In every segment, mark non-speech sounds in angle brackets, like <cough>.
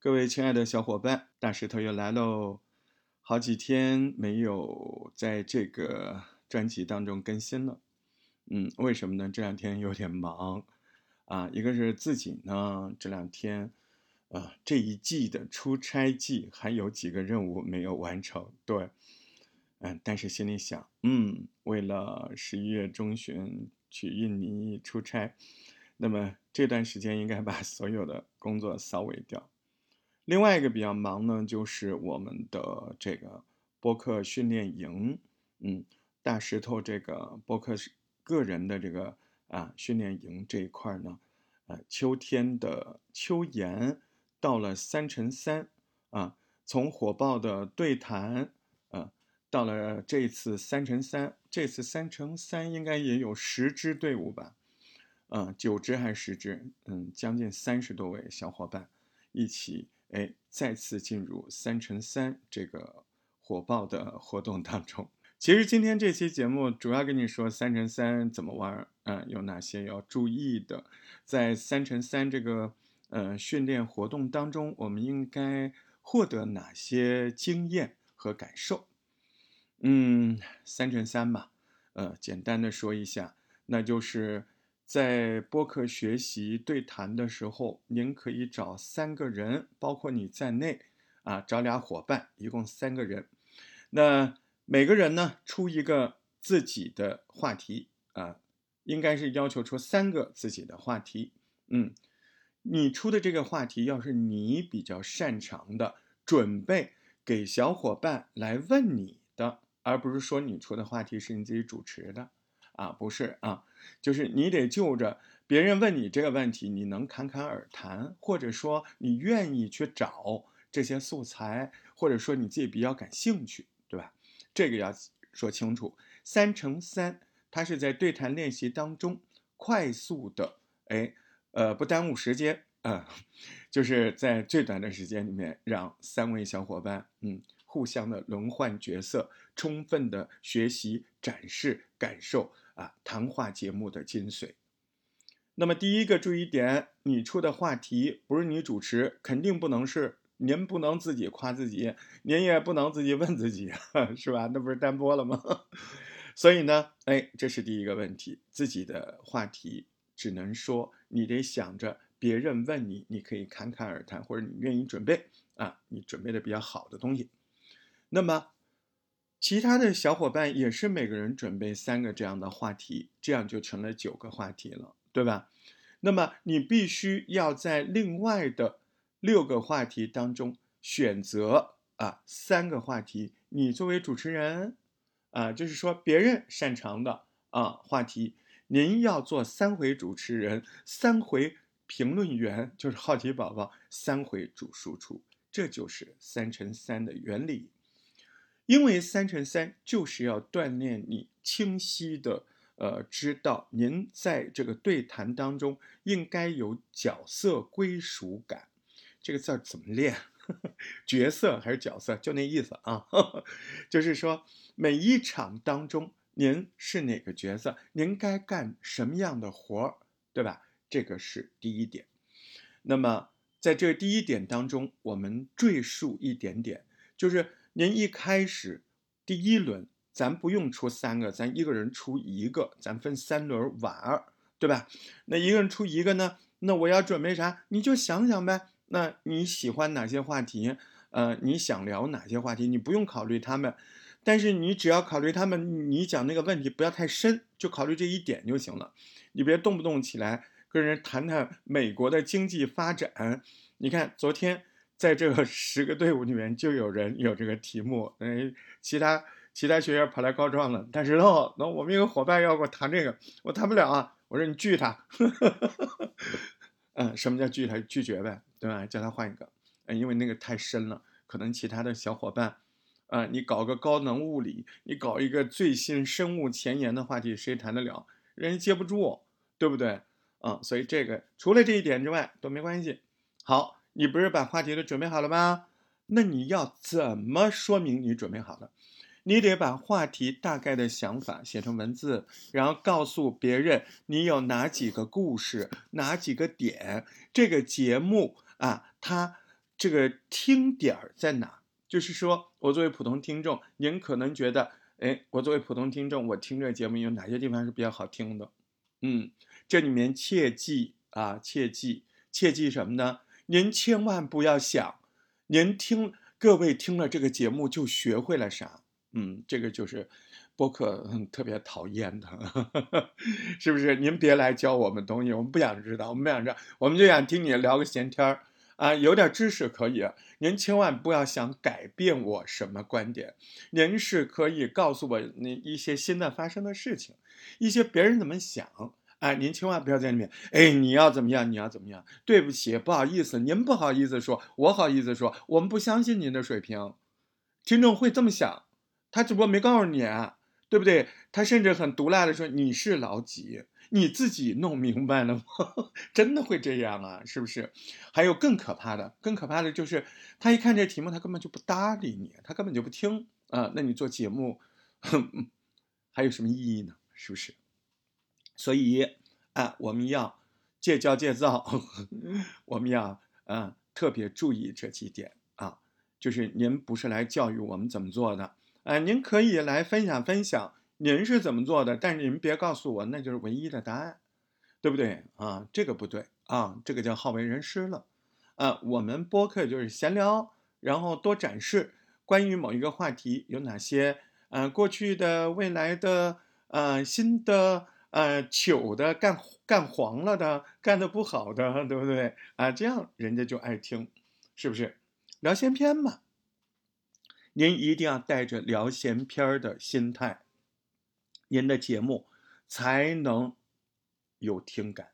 各位亲爱的小伙伴，大石头又来喽！好几天没有在这个专辑当中更新了，嗯，为什么呢？这两天有点忙啊，一个是自己呢，这两天啊，这一季的出差季还有几个任务没有完成，对，嗯，但是心里想，嗯，为了十一月中旬去印尼出差，那么这段时间应该把所有的工作扫尾掉。另外一个比较忙呢，就是我们的这个播客训练营，嗯，大石头这个播客个人的这个啊训练营这一块呢，呃，秋天的秋研到了三乘三啊，从火爆的对谈，啊，到了这次三乘三，这次三乘三应该也有十支队伍吧，嗯，九支还是十支，嗯，将近三十多位小伙伴一起。哎，再次进入三乘三这个火爆的活动当中。其实今天这期节目主要跟你说三乘三怎么玩，嗯，有哪些要注意的，在三乘三这个呃训练活动当中，我们应该获得哪些经验和感受？嗯，三乘三吧，呃，简单的说一下，那就是。在播客学习对谈的时候，您可以找三个人，包括你在内，啊，找俩伙伴，一共三个人。那每个人呢，出一个自己的话题啊，应该是要求出三个自己的话题。嗯，你出的这个话题要是你比较擅长的，准备给小伙伴来问你的，而不是说你出的话题是你自己主持的。啊，不是啊，就是你得就着别人问你这个问题，你能侃侃而谈，或者说你愿意去找这些素材，或者说你自己比较感兴趣，对吧？这个要说清楚。三乘三，它是在对谈练习当中快速的，哎，呃，不耽误时间啊，<laughs> 就是在最短的时间里面，让三位小伙伴，嗯。互相的轮换角色，充分的学习、展示、感受啊，谈话节目的精髓。那么第一个注意点，你出的话题不是你主持，肯定不能是您不能自己夸自己，您也不能自己问自己，<laughs> 是吧？那不是单播了吗？<laughs> 所以呢，哎，这是第一个问题，自己的话题只能说你得想着别人问你，你可以侃侃而谈，或者你愿意准备啊，你准备的比较好的东西。那么，其他的小伙伴也是每个人准备三个这样的话题，这样就成了九个话题了，对吧？那么你必须要在另外的六个话题当中选择啊三个话题，你作为主持人啊，就是说别人擅长的啊话题，您要做三回主持人，三回评论员，就是好奇宝宝，三回主输出，这就是三乘三的原理。因为三乘三就是要锻炼你清晰的，呃，知道您在这个对谈当中应该有角色归属感。这个字怎么练？<laughs> 角色还是角色？就那意思啊，<laughs> 就是说每一场当中您是哪个角色，您该干什么样的活儿，对吧？这个是第一点。那么在这第一点当中，我们赘述一点点，就是。您一开始第一轮，咱不用出三个，咱一个人出一个，咱分三轮玩儿，对吧？那一个人出一个呢？那我要准备啥？你就想想呗。那你喜欢哪些话题？呃，你想聊哪些话题？你不用考虑他们，但是你只要考虑他们，你讲那个问题不要太深，就考虑这一点就行了。你别动不动起来跟人谈谈美国的经济发展。你看昨天。在这个十个队伍里面，就有人有这个题目，哎，其他其他学员跑来告状了。但是哦，那我们一个伙伴要给我谈这个，我谈不了啊。我说你拒他，<laughs> 嗯，什么叫拒他？拒绝呗，对吧？叫他换一个，嗯，因为那个太深了，可能其他的小伙伴，啊，你搞个高能物理，你搞一个最新生物前沿的话题，谁谈得了？人家接不住，对不对？啊，所以这个除了这一点之外都没关系。好。你不是把话题都准备好了吗？那你要怎么说明你准备好了？你得把话题大概的想法写成文字，然后告诉别人你有哪几个故事，哪几个点。这个节目啊，它这个听点儿在哪？就是说我作为普通听众，您可能觉得，哎，我作为普通听众，我听这个节目有哪些地方是比较好听的？嗯，这里面切记啊，切记，切记什么呢？您千万不要想，您听各位听了这个节目就学会了啥？嗯，这个就是播客特别讨厌的，<laughs> 是不是？您别来教我们东西，我们不想知道，我们不想知道，我们就想听你聊个闲天儿啊，有点知识可以。您千万不要想改变我什么观点，您是可以告诉我那一些新的发生的事情。一些别人怎么想哎？您千万不要在里面。哎，你要怎么样？你要怎么样？对不起，不好意思，您不好意思说，我好意思说，我们不相信您的水平。听众会这么想，他只不过没告诉你，啊对不对？他甚至很毒辣的说：“你是老几？你自己弄明白了吗？” <laughs> 真的会这样啊？是不是？还有更可怕的，更可怕的就是他一看这题目，他根本就不搭理你，他根本就不听啊。那你做节目哼还有什么意义呢？是不是？所以啊，我们要戒骄戒躁，<laughs> 我们要啊特别注意这几点啊。就是您不是来教育我们怎么做的啊，您可以来分享分享您是怎么做的，但是您别告诉我那就是唯一的答案，对不对啊？这个不对啊，这个叫好为人师了啊。我们播客就是闲聊，然后多展示关于某一个话题有哪些呃过去的、未来的。呃，新的呃，糗的，干干黄了的，干的不好的，对不对啊？这样人家就爱听，是不是？聊闲篇嘛，您一定要带着聊闲篇的心态，您的节目才能有听感。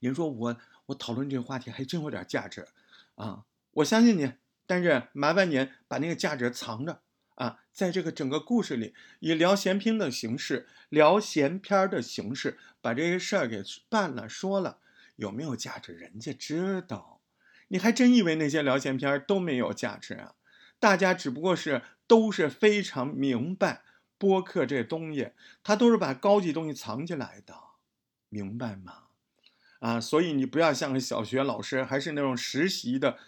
您说我我讨论这个话题还真有点价值啊，我相信你，但是麻烦您把那个价值藏着。啊，在这个整个故事里，以聊闲篇的形式，聊闲篇的形式，把这些事儿给办了、说了，有没有价值？人家知道，你还真以为那些聊闲篇都没有价值啊？大家只不过是都是非常明白播客这东西，他都是把高级东西藏起来的，明白吗？啊，所以你不要像个小学老师，还是那种实习的。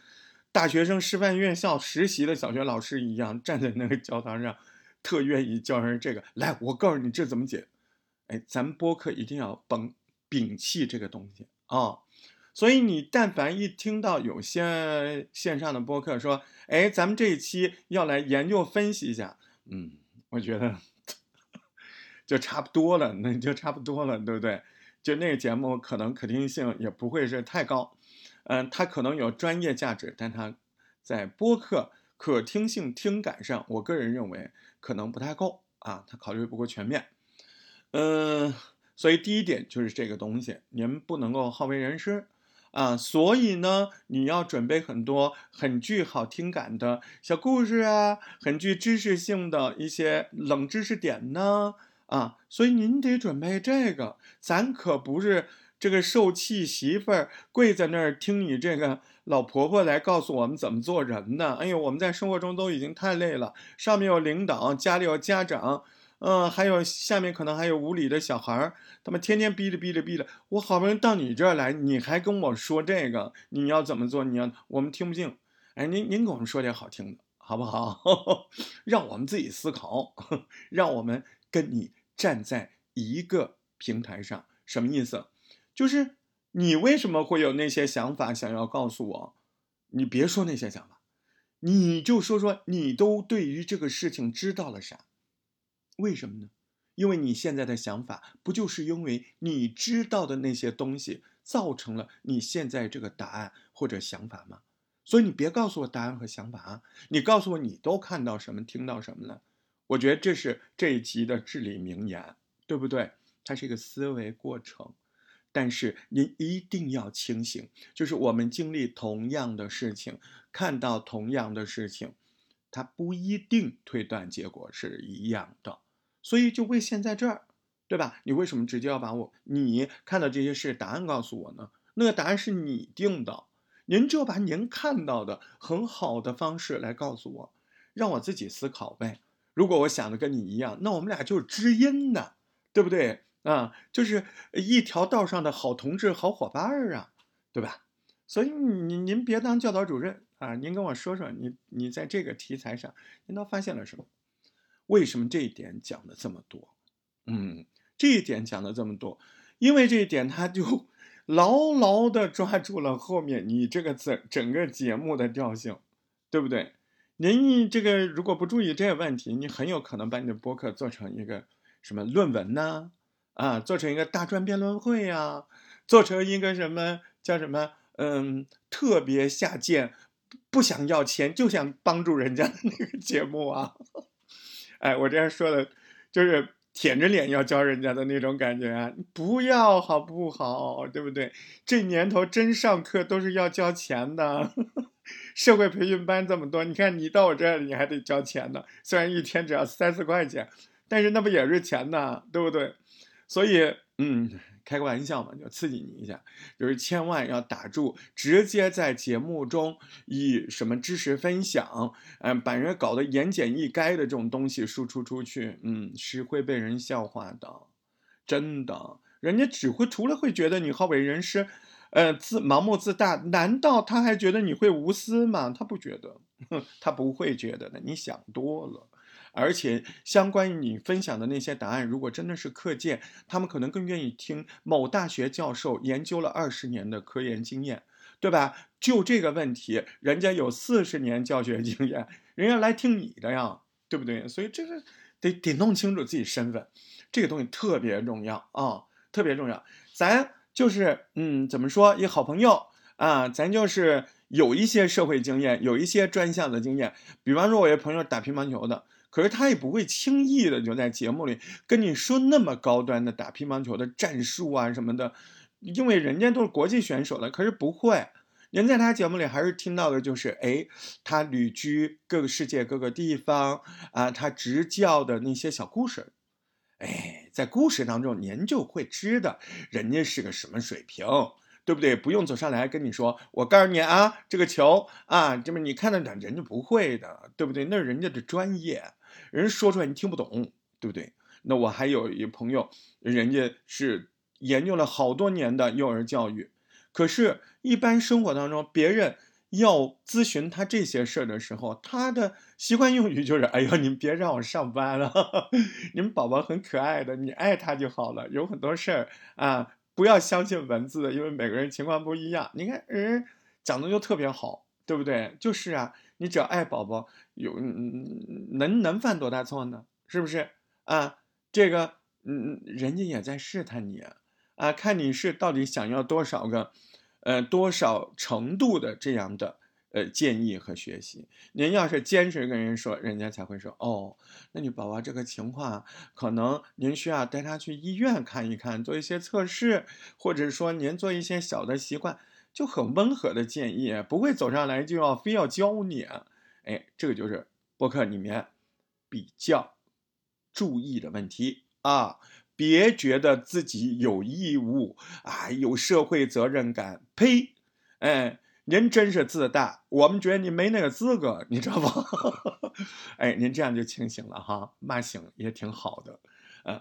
大学生师范院校实习的小学老师一样，站在那个教堂上，特愿意教人这个。来，我告诉你这怎么解。哎，咱们播客一定要绷摒弃这个东西啊。所以你但凡一听到有些线上的播客说，哎，咱们这一期要来研究分析一下，嗯，我觉得 <laughs> 就差不多了，那就差不多了，对不对？就那个节目可能可听性也不会是太高。嗯，它可能有专业价值，但它在播客可听性、听感上，我个人认为可能不太够啊，它考虑不够全面。嗯，所以第一点就是这个东西，您不能够好为人师啊，所以呢，你要准备很多很具好听感的小故事啊，很具知识性的一些冷知识点呢啊，所以您得准备这个，咱可不是。这个受气媳妇儿跪在那儿听你这个老婆婆来告诉我们怎么做人呢？哎呦，我们在生活中都已经太累了，上面有领导，家里有家长，嗯，还有下面可能还有无理的小孩儿，他们天天逼着逼着逼着，我好不容易到你这儿来，你还跟我说这个，你要怎么做？你要我们听不进，哎，您您给我们说点好听的，好不好？<laughs> 让我们自己思考，<laughs> 让我们跟你站在一个平台上，什么意思？就是你为什么会有那些想法想要告诉我？你别说那些想法，你就说说你都对于这个事情知道了啥？为什么呢？因为你现在的想法不就是因为你知道的那些东西造成了你现在这个答案或者想法吗？所以你别告诉我答案和想法啊！你告诉我你都看到什么、听到什么了？我觉得这是这一集的至理名言，对不对？它是一个思维过程。但是您一定要清醒，就是我们经历同样的事情，看到同样的事情，它不一定推断结果是一样的，所以就会陷在这儿，对吧？你为什么直接要把我你看到这些事答案告诉我呢？那个答案是你定的，您就把您看到的很好的方式来告诉我，让我自己思考呗。如果我想的跟你一样，那我们俩就是知音呢，对不对？啊，就是一条道上的好同志、好伙伴儿啊，对吧？所以您您别当教导主任啊，您跟我说说，你你在这个题材上，您都发现了什么？为什么这一点讲的这么多？嗯，这一点讲的这么多，因为这一点他就 <laughs> 牢牢的抓住了后面你这个整整个节目的调性，对不对？您这个如果不注意这个问题，你很有可能把你的博客做成一个什么论文呢？啊做成一个大专辩论会呀，做成一个什么叫什么？嗯，特别下贱，不想要钱就想帮助人家的那个节目啊。<laughs> 哎，我这样说的，就是舔着脸要教人家的那种感觉啊！不要好不好？对不对？这年头真上课都是要交钱的，<laughs> 社会培训班这么多，你看你到我这儿你还得交钱呢。虽然一天只要三四块钱，但是那不也是钱呢？对不对？所以，嗯。开个玩笑嘛，就刺激你一下，就是千万要打住，直接在节目中以什么知识分享，嗯，把人搞得言简意赅的这种东西输出出去，嗯，是会被人笑话的，真的，人家只会除了会觉得你好为人师，呃，自盲目自大，难道他还觉得你会无私吗？他不觉得，他不会觉得的，你想多了。而且，相关于你分享的那些答案，如果真的是课件，他们可能更愿意听某大学教授研究了二十年的科研经验，对吧？就这个问题，人家有四十年教学经验，人家来听你的呀，对不对？所以这个得得弄清楚自己身份，这个东西特别重要啊，特别重要。咱就是嗯，怎么说？一好朋友啊，咱就是有一些社会经验，有一些专项的经验。比方说，我一朋友打乒乓球的。可是他也不会轻易的就在节目里跟你说那么高端的打乒乓球的战术啊什么的，因为人家都是国际选手了。可是不会，您在他节目里还是听到的就是，哎，他旅居各个世界各个地方啊，他执教的那些小故事，哎，在故事当中您就会知道人家是个什么水平。对不对？不用走上来跟你说，我告诉你啊，这个球啊，这么你看得懂，人家不会的，对不对？那是人家的专业，人说出来你听不懂，对不对？那我还有一朋友，人家是研究了好多年的幼儿教育，可是，一般生活当中，别人要咨询他这些事儿的时候，他的习惯用语就是：“哎呦，你们别让我上班了，<laughs> 你们宝宝很可爱的，你爱他就好了。”有很多事儿啊。不要相信文字，因为每个人情况不一样。你看人讲的就特别好，对不对？就是啊，你只要爱宝宝，有能能犯多大错呢？是不是啊？这个嗯，人家也在试探你啊，看你是到底想要多少个，呃，多少程度的这样的。呃，建议和学习，您要是坚持跟人说，人家才会说哦，那你宝宝这个情况，可能您需要带他去医院看一看，做一些测试，或者说您做一些小的习惯，就很温和的建议，不会走上来就要非要教你。哎，这个就是博客里面比较注意的问题啊，别觉得自己有义务啊，有社会责任感，呸，哎。您真是自大，我们觉得你没那个资格，你知道吗？<laughs> 哎，您这样就清醒了哈，骂醒也挺好的，嗯。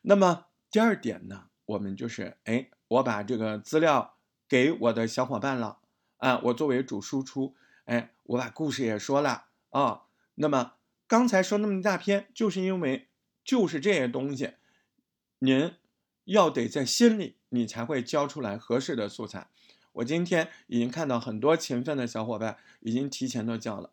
那么第二点呢，我们就是哎，我把这个资料给我的小伙伴了啊，我作为主输出，哎，我把故事也说了啊。那么刚才说那么一大篇，就是因为就是这些东西，您要得在心里，你才会交出来合适的素材。我今天已经看到很多勤奋的小伙伴已经提前都交了，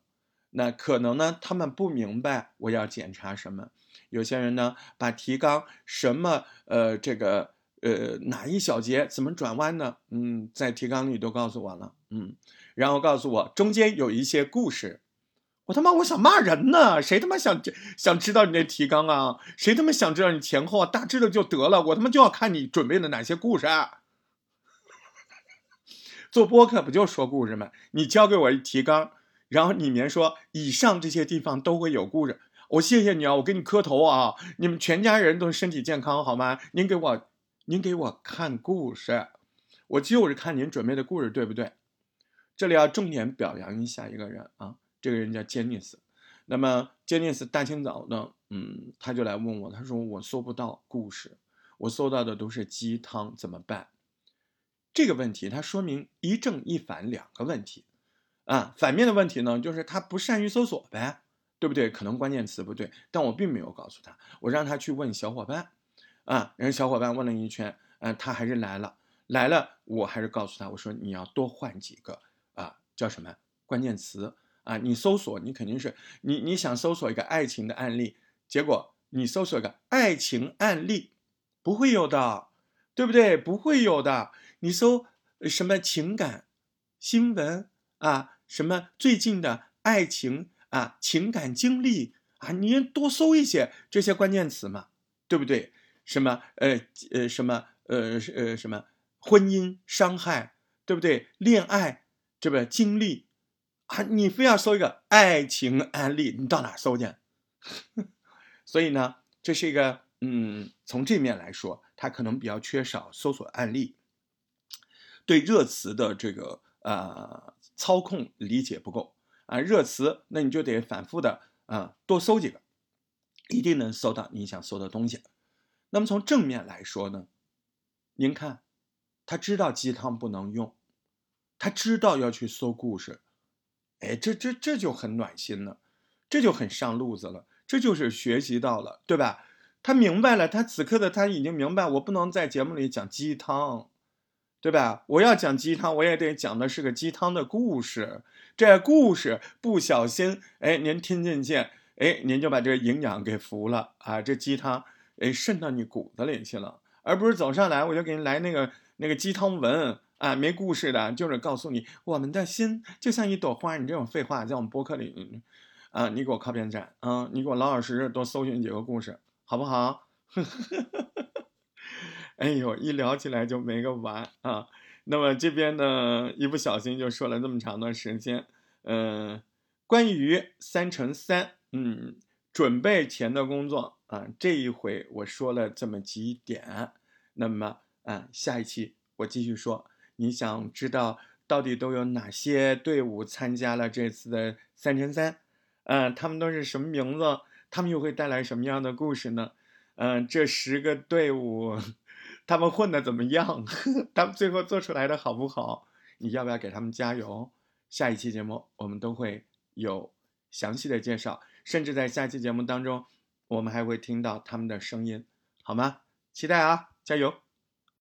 那可能呢，他们不明白我要检查什么。有些人呢，把提纲什么呃这个呃哪一小节怎么转弯呢？嗯，在提纲里都告诉我了，嗯，然后告诉我中间有一些故事，我他妈我想骂人呢，谁他妈想想知道你那提纲啊？谁他妈想知道你前后啊？大致的就得了，我他妈就要看你准备的哪些故事。做播客不就说故事吗？你交给我一提纲，然后里面说以上这些地方都会有故事。我谢谢你啊，我给你磕头啊！你们全家人都身体健康好吗？您给我，您给我看故事，我就是看您准备的故事，对不对？这里要重点表扬一下一个人啊，这个人叫杰尼斯。那么杰尼斯大清早呢，嗯，他就来问我，他说我搜不到故事，我搜到的都是鸡汤，怎么办？这个问题它说明一正一反两个问题，啊，反面的问题呢，就是他不善于搜索呗，对不对？可能关键词不对，但我并没有告诉他，我让他去问小伙伴，啊，然后小伙伴问了一圈，嗯，他还是来了，来了，我还是告诉他，我说你要多换几个啊，叫什么关键词啊？你搜索你肯定是你你想搜索一个爱情的案例，结果你搜索个爱情案例，不会有的，对不对？不会有的。你搜什么情感新闻啊？什么最近的爱情啊？情感经历啊？你多搜一些这些关键词嘛，对不对？什么呃呃什么呃呃什么婚姻伤害，对不对？恋爱这个经历啊？你非要搜一个爱情案例，你到哪搜去？<laughs> 所以呢，这是一个嗯，从这面来说，它可能比较缺少搜索案例。对热词的这个呃操控理解不够啊，热词那你就得反复的啊多搜几个，一定能搜到你想搜的东西。那么从正面来说呢，您看，他知道鸡汤不能用，他知道要去搜故事，哎，这这这就很暖心了，这就很上路子了，这就是学习到了，对吧？他明白了，他此刻的他已经明白，我不能在节目里讲鸡汤。对吧？我要讲鸡汤，我也得讲的是个鸡汤的故事。这故事不小心，哎，您听进去，哎，您就把这营养给服了啊！这鸡汤，哎，渗到你骨子里去了，而不是走上来我就给你来那个那个鸡汤文啊，没故事的，就是告诉你我们的心就像一朵花。你这种废话在我们播客里，啊，你给我靠边站啊！你给我老老实实多搜寻几个故事，好不好？<laughs> 哎呦，一聊起来就没个完啊！那么这边呢，一不小心就说了这么长的时间。嗯，关于三乘三，嗯，准备前的工作啊，这一回我说了这么几点。那么啊，下一期我继续说。你想知道到底都有哪些队伍参加了这次的三乘三？嗯，他们都是什么名字？他们又会带来什么样的故事呢？嗯，这十个队伍。他们混的怎么样？<laughs> 他们最后做出来的好不好？你要不要给他们加油？下一期节目我们都会有详细的介绍，甚至在下期节目当中，我们还会听到他们的声音，好吗？期待啊，加油！